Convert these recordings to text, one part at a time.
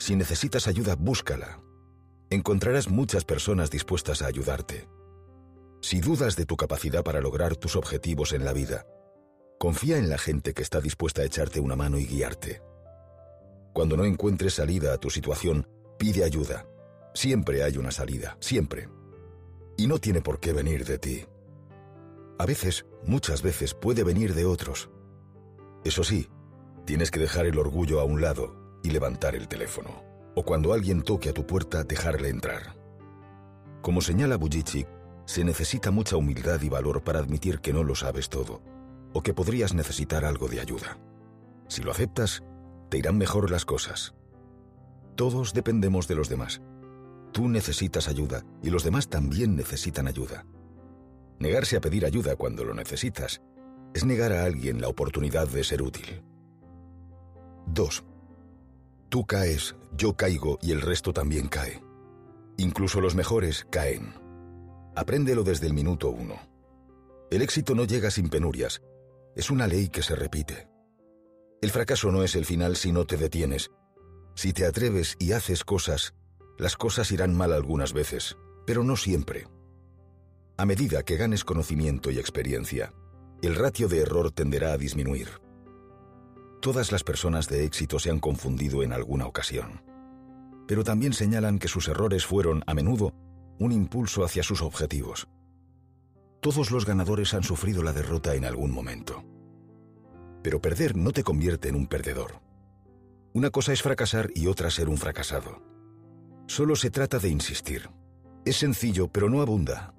Si necesitas ayuda, búscala. Encontrarás muchas personas dispuestas a ayudarte. Si dudas de tu capacidad para lograr tus objetivos en la vida, confía en la gente que está dispuesta a echarte una mano y guiarte. Cuando no encuentres salida a tu situación, pide ayuda. Siempre hay una salida, siempre. Y no tiene por qué venir de ti. A veces, muchas veces, puede venir de otros. Eso sí, tienes que dejar el orgullo a un lado y levantar el teléfono. O cuando alguien toque a tu puerta, dejarle entrar. Como señala Bujicic, se necesita mucha humildad y valor para admitir que no lo sabes todo, o que podrías necesitar algo de ayuda. Si lo aceptas, te irán mejor las cosas. Todos dependemos de los demás. Tú necesitas ayuda y los demás también necesitan ayuda. Negarse a pedir ayuda cuando lo necesitas es negar a alguien la oportunidad de ser útil. 2. Tú caes, yo caigo y el resto también cae. Incluso los mejores caen. Apréndelo desde el minuto uno. El éxito no llega sin penurias. Es una ley que se repite. El fracaso no es el final si no te detienes. Si te atreves y haces cosas, las cosas irán mal algunas veces, pero no siempre. A medida que ganes conocimiento y experiencia, el ratio de error tenderá a disminuir. Todas las personas de éxito se han confundido en alguna ocasión, pero también señalan que sus errores fueron, a menudo, un impulso hacia sus objetivos. Todos los ganadores han sufrido la derrota en algún momento. Pero perder no te convierte en un perdedor. Una cosa es fracasar y otra ser un fracasado. Solo se trata de insistir. Es sencillo, pero no abunda.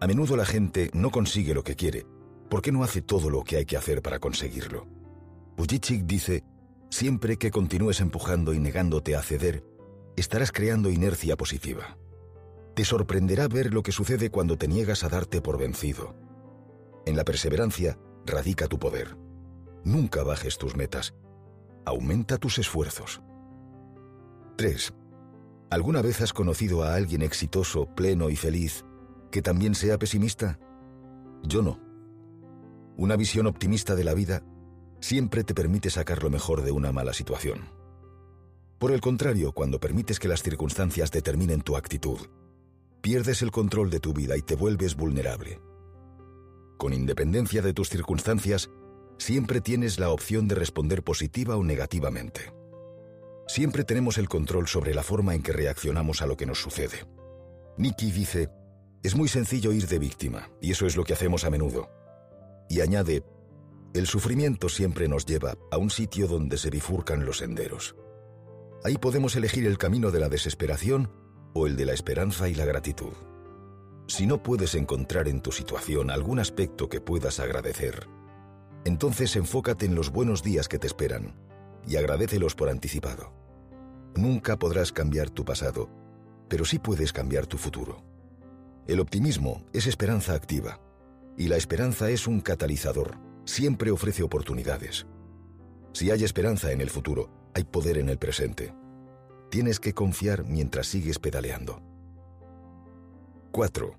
A menudo la gente no consigue lo que quiere. ¿Por qué no hace todo lo que hay que hacer para conseguirlo? Bujicic dice, siempre que continúes empujando y negándote a ceder, estarás creando inercia positiva. Te sorprenderá ver lo que sucede cuando te niegas a darte por vencido. En la perseverancia radica tu poder. Nunca bajes tus metas. Aumenta tus esfuerzos. 3. ¿Alguna vez has conocido a alguien exitoso, pleno y feliz que también sea pesimista? Yo no. Una visión optimista de la vida siempre te permite sacar lo mejor de una mala situación. Por el contrario, cuando permites que las circunstancias determinen tu actitud, pierdes el control de tu vida y te vuelves vulnerable. Con independencia de tus circunstancias, siempre tienes la opción de responder positiva o negativamente. Siempre tenemos el control sobre la forma en que reaccionamos a lo que nos sucede. Nicky dice, es muy sencillo ir de víctima, y eso es lo que hacemos a menudo. Y añade, el sufrimiento siempre nos lleva a un sitio donde se bifurcan los senderos. Ahí podemos elegir el camino de la desesperación o el de la esperanza y la gratitud. Si no puedes encontrar en tu situación algún aspecto que puedas agradecer, entonces enfócate en los buenos días que te esperan y agradecelos por anticipado. Nunca podrás cambiar tu pasado, pero sí puedes cambiar tu futuro. El optimismo es esperanza activa, y la esperanza es un catalizador, siempre ofrece oportunidades. Si hay esperanza en el futuro, hay poder en el presente. Tienes que confiar mientras sigues pedaleando. 4.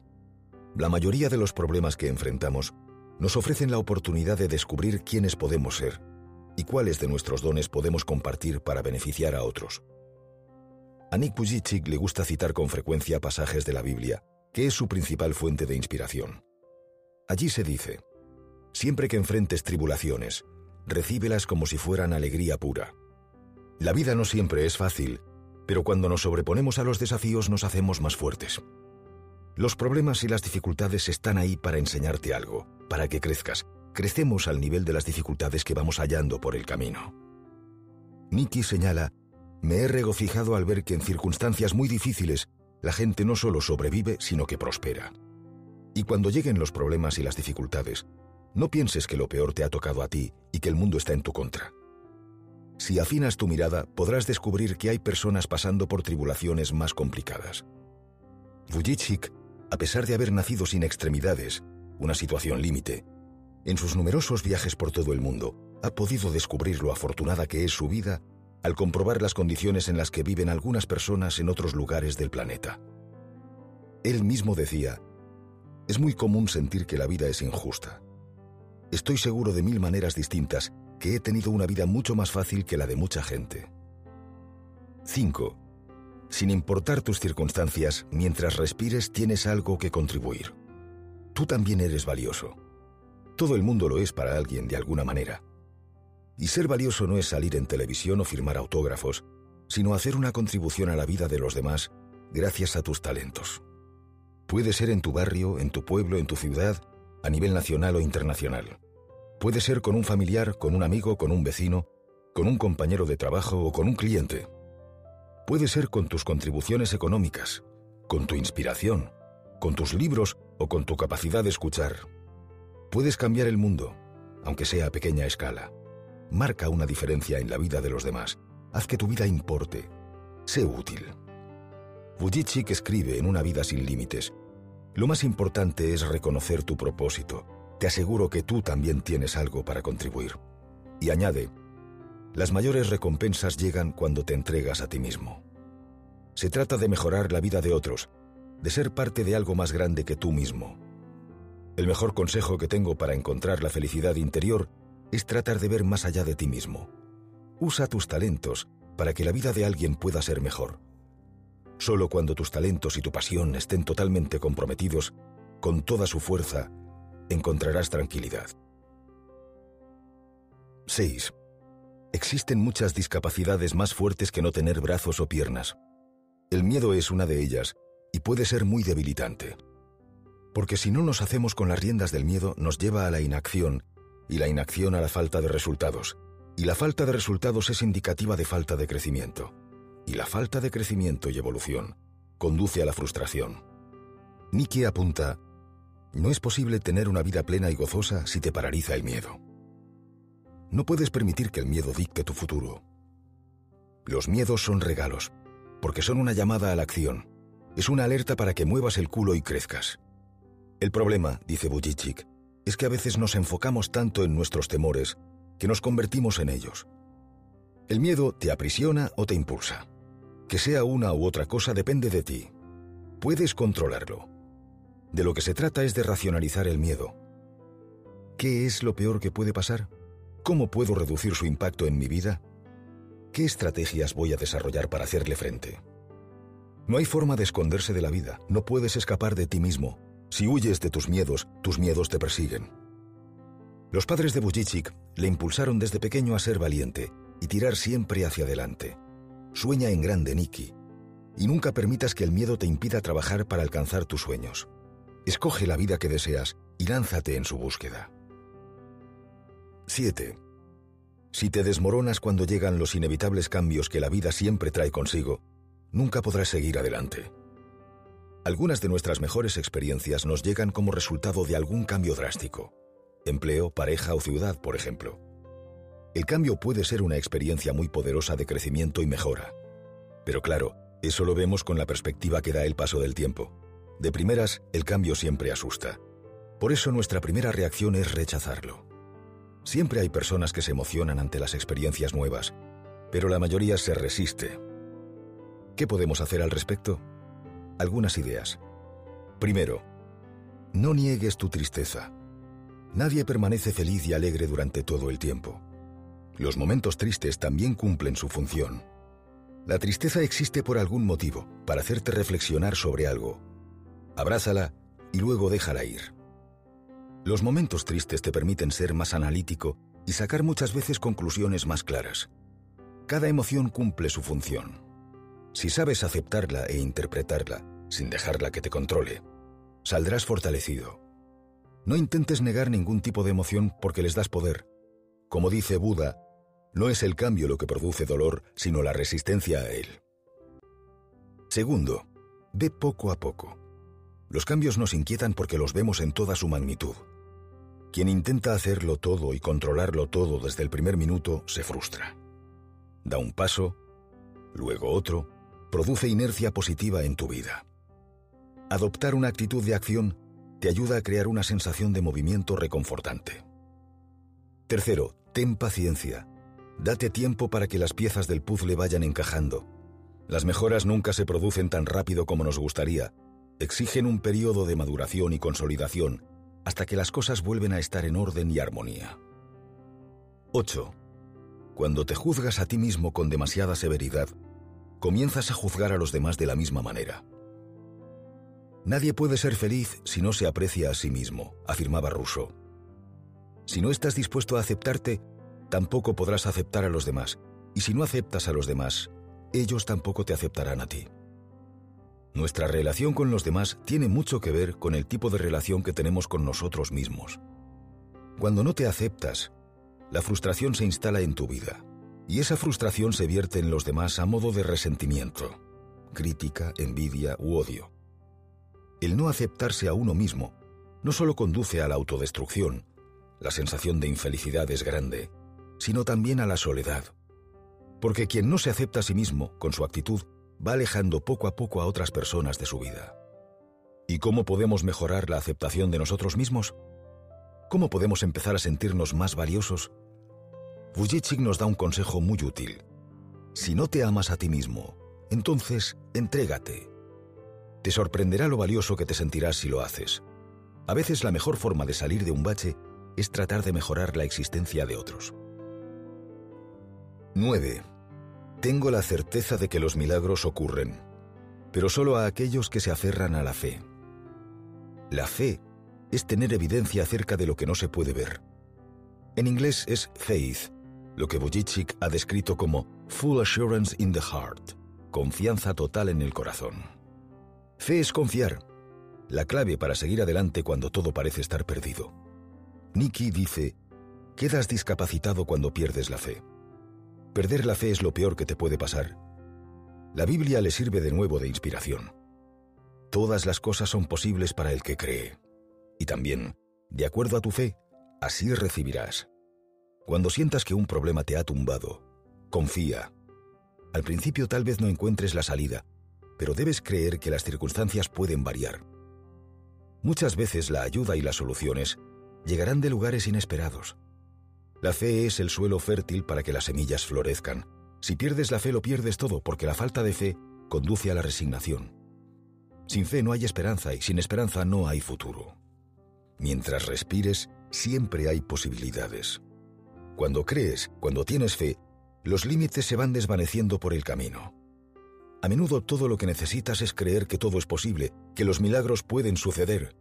La mayoría de los problemas que enfrentamos nos ofrecen la oportunidad de descubrir quiénes podemos ser y cuáles de nuestros dones podemos compartir para beneficiar a otros. A Nick Pujicic le gusta citar con frecuencia pasajes de la Biblia, que es su principal fuente de inspiración. Allí se dice, siempre que enfrentes tribulaciones, recíbelas como si fueran alegría pura. La vida no siempre es fácil, pero cuando nos sobreponemos a los desafíos nos hacemos más fuertes. Los problemas y las dificultades están ahí para enseñarte algo, para que crezcas. Crecemos al nivel de las dificultades que vamos hallando por el camino. Nicky señala, me he regocijado al ver que en circunstancias muy difíciles la gente no solo sobrevive, sino que prospera. Y cuando lleguen los problemas y las dificultades, no pienses que lo peor te ha tocado a ti y que el mundo está en tu contra. Si afinas tu mirada, podrás descubrir que hay personas pasando por tribulaciones más complicadas. Vujicic a pesar de haber nacido sin extremidades, una situación límite, en sus numerosos viajes por todo el mundo, ha podido descubrir lo afortunada que es su vida al comprobar las condiciones en las que viven algunas personas en otros lugares del planeta. Él mismo decía, es muy común sentir que la vida es injusta. Estoy seguro de mil maneras distintas que he tenido una vida mucho más fácil que la de mucha gente. 5. Sin importar tus circunstancias, mientras respires tienes algo que contribuir. Tú también eres valioso. Todo el mundo lo es para alguien de alguna manera. Y ser valioso no es salir en televisión o firmar autógrafos, sino hacer una contribución a la vida de los demás gracias a tus talentos. Puede ser en tu barrio, en tu pueblo, en tu ciudad, a nivel nacional o internacional. Puede ser con un familiar, con un amigo, con un vecino, con un compañero de trabajo o con un cliente. Puede ser con tus contribuciones económicas, con tu inspiración, con tus libros o con tu capacidad de escuchar. Puedes cambiar el mundo, aunque sea a pequeña escala. Marca una diferencia en la vida de los demás. Haz que tu vida importe. Sé útil. Vujicic escribe en Una vida sin límites. Lo más importante es reconocer tu propósito. Te aseguro que tú también tienes algo para contribuir. Y añade, las mayores recompensas llegan cuando te entregas a ti mismo. Se trata de mejorar la vida de otros, de ser parte de algo más grande que tú mismo. El mejor consejo que tengo para encontrar la felicidad interior es tratar de ver más allá de ti mismo. Usa tus talentos para que la vida de alguien pueda ser mejor. Solo cuando tus talentos y tu pasión estén totalmente comprometidos, con toda su fuerza, encontrarás tranquilidad. 6. Existen muchas discapacidades más fuertes que no tener brazos o piernas. El miedo es una de ellas y puede ser muy debilitante. Porque si no nos hacemos con las riendas del miedo nos lleva a la inacción y la inacción a la falta de resultados. Y la falta de resultados es indicativa de falta de crecimiento. Y la falta de crecimiento y evolución conduce a la frustración. Nicky apunta, no es posible tener una vida plena y gozosa si te paraliza el miedo. No puedes permitir que el miedo dicte tu futuro. Los miedos son regalos, porque son una llamada a la acción. Es una alerta para que muevas el culo y crezcas. El problema, dice Bujicic, es que a veces nos enfocamos tanto en nuestros temores que nos convertimos en ellos. El miedo te aprisiona o te impulsa. Que sea una u otra cosa depende de ti. Puedes controlarlo. De lo que se trata es de racionalizar el miedo. ¿Qué es lo peor que puede pasar? ¿Cómo puedo reducir su impacto en mi vida? ¿Qué estrategias voy a desarrollar para hacerle frente? No hay forma de esconderse de la vida, no puedes escapar de ti mismo. Si huyes de tus miedos, tus miedos te persiguen. Los padres de Bujicic le impulsaron desde pequeño a ser valiente y tirar siempre hacia adelante. Sueña en grande, Nicky, y nunca permitas que el miedo te impida trabajar para alcanzar tus sueños. Escoge la vida que deseas y lánzate en su búsqueda. 7. Si te desmoronas cuando llegan los inevitables cambios que la vida siempre trae consigo, nunca podrás seguir adelante. Algunas de nuestras mejores experiencias nos llegan como resultado de algún cambio drástico. Empleo, pareja o ciudad, por ejemplo. El cambio puede ser una experiencia muy poderosa de crecimiento y mejora. Pero claro, eso lo vemos con la perspectiva que da el paso del tiempo. De primeras, el cambio siempre asusta. Por eso nuestra primera reacción es rechazarlo. Siempre hay personas que se emocionan ante las experiencias nuevas, pero la mayoría se resiste. ¿Qué podemos hacer al respecto? Algunas ideas. Primero, no niegues tu tristeza. Nadie permanece feliz y alegre durante todo el tiempo. Los momentos tristes también cumplen su función. La tristeza existe por algún motivo, para hacerte reflexionar sobre algo. Abrázala y luego déjala ir. Los momentos tristes te permiten ser más analítico y sacar muchas veces conclusiones más claras. Cada emoción cumple su función. Si sabes aceptarla e interpretarla, sin dejarla que te controle, saldrás fortalecido. No intentes negar ningún tipo de emoción porque les das poder. Como dice Buda, no es el cambio lo que produce dolor, sino la resistencia a él. Segundo, ve poco a poco. Los cambios nos inquietan porque los vemos en toda su magnitud. Quien intenta hacerlo todo y controlarlo todo desde el primer minuto se frustra. Da un paso, luego otro, produce inercia positiva en tu vida. Adoptar una actitud de acción te ayuda a crear una sensación de movimiento reconfortante. Tercero, ten paciencia. Date tiempo para que las piezas del puzzle vayan encajando. Las mejoras nunca se producen tan rápido como nos gustaría. Exigen un periodo de maduración y consolidación hasta que las cosas vuelven a estar en orden y armonía. 8. Cuando te juzgas a ti mismo con demasiada severidad, comienzas a juzgar a los demás de la misma manera. Nadie puede ser feliz si no se aprecia a sí mismo, afirmaba Rousseau. Si no estás dispuesto a aceptarte, tampoco podrás aceptar a los demás, y si no aceptas a los demás, ellos tampoco te aceptarán a ti. Nuestra relación con los demás tiene mucho que ver con el tipo de relación que tenemos con nosotros mismos. Cuando no te aceptas, la frustración se instala en tu vida, y esa frustración se vierte en los demás a modo de resentimiento, crítica, envidia u odio. El no aceptarse a uno mismo no solo conduce a la autodestrucción, la sensación de infelicidad es grande, sino también a la soledad. Porque quien no se acepta a sí mismo con su actitud va alejando poco a poco a otras personas de su vida. ¿Y cómo podemos mejorar la aceptación de nosotros mismos? ¿Cómo podemos empezar a sentirnos más valiosos? Vujicic nos da un consejo muy útil. Si no te amas a ti mismo, entonces entrégate. Te sorprenderá lo valioso que te sentirás si lo haces. A veces la mejor forma de salir de un bache es tratar de mejorar la existencia de otros. 9. Tengo la certeza de que los milagros ocurren, pero solo a aquellos que se aferran a la fe. La fe es tener evidencia acerca de lo que no se puede ver. En inglés es faith, lo que Vujicic ha descrito como full assurance in the heart, confianza total en el corazón. Fe es confiar, la clave para seguir adelante cuando todo parece estar perdido. Nicky dice, quedas discapacitado cuando pierdes la fe. Perder la fe es lo peor que te puede pasar. La Biblia le sirve de nuevo de inspiración. Todas las cosas son posibles para el que cree. Y también, de acuerdo a tu fe, así recibirás. Cuando sientas que un problema te ha tumbado, confía. Al principio tal vez no encuentres la salida, pero debes creer que las circunstancias pueden variar. Muchas veces la ayuda y las soluciones llegarán de lugares inesperados. La fe es el suelo fértil para que las semillas florezcan. Si pierdes la fe lo pierdes todo porque la falta de fe conduce a la resignación. Sin fe no hay esperanza y sin esperanza no hay futuro. Mientras respires, siempre hay posibilidades. Cuando crees, cuando tienes fe, los límites se van desvaneciendo por el camino. A menudo todo lo que necesitas es creer que todo es posible, que los milagros pueden suceder.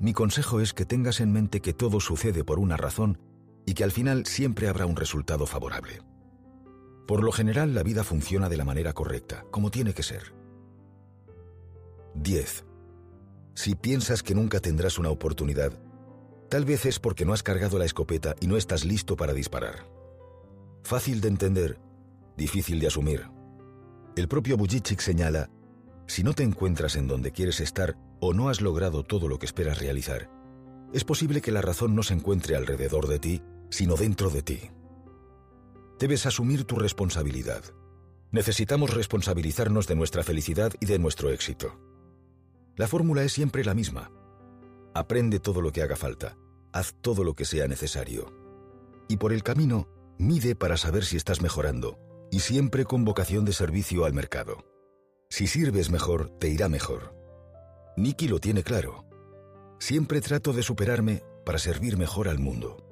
Mi consejo es que tengas en mente que todo sucede por una razón y que al final siempre habrá un resultado favorable. Por lo general la vida funciona de la manera correcta, como tiene que ser. 10. Si piensas que nunca tendrás una oportunidad, tal vez es porque no has cargado la escopeta y no estás listo para disparar. Fácil de entender, difícil de asumir. El propio Bujicic señala, si no te encuentras en donde quieres estar o no has logrado todo lo que esperas realizar, es posible que la razón no se encuentre alrededor de ti sino dentro de ti. Debes asumir tu responsabilidad. Necesitamos responsabilizarnos de nuestra felicidad y de nuestro éxito. La fórmula es siempre la misma. Aprende todo lo que haga falta, haz todo lo que sea necesario. Y por el camino, mide para saber si estás mejorando, y siempre con vocación de servicio al mercado. Si sirves mejor, te irá mejor. Nicky lo tiene claro. Siempre trato de superarme para servir mejor al mundo.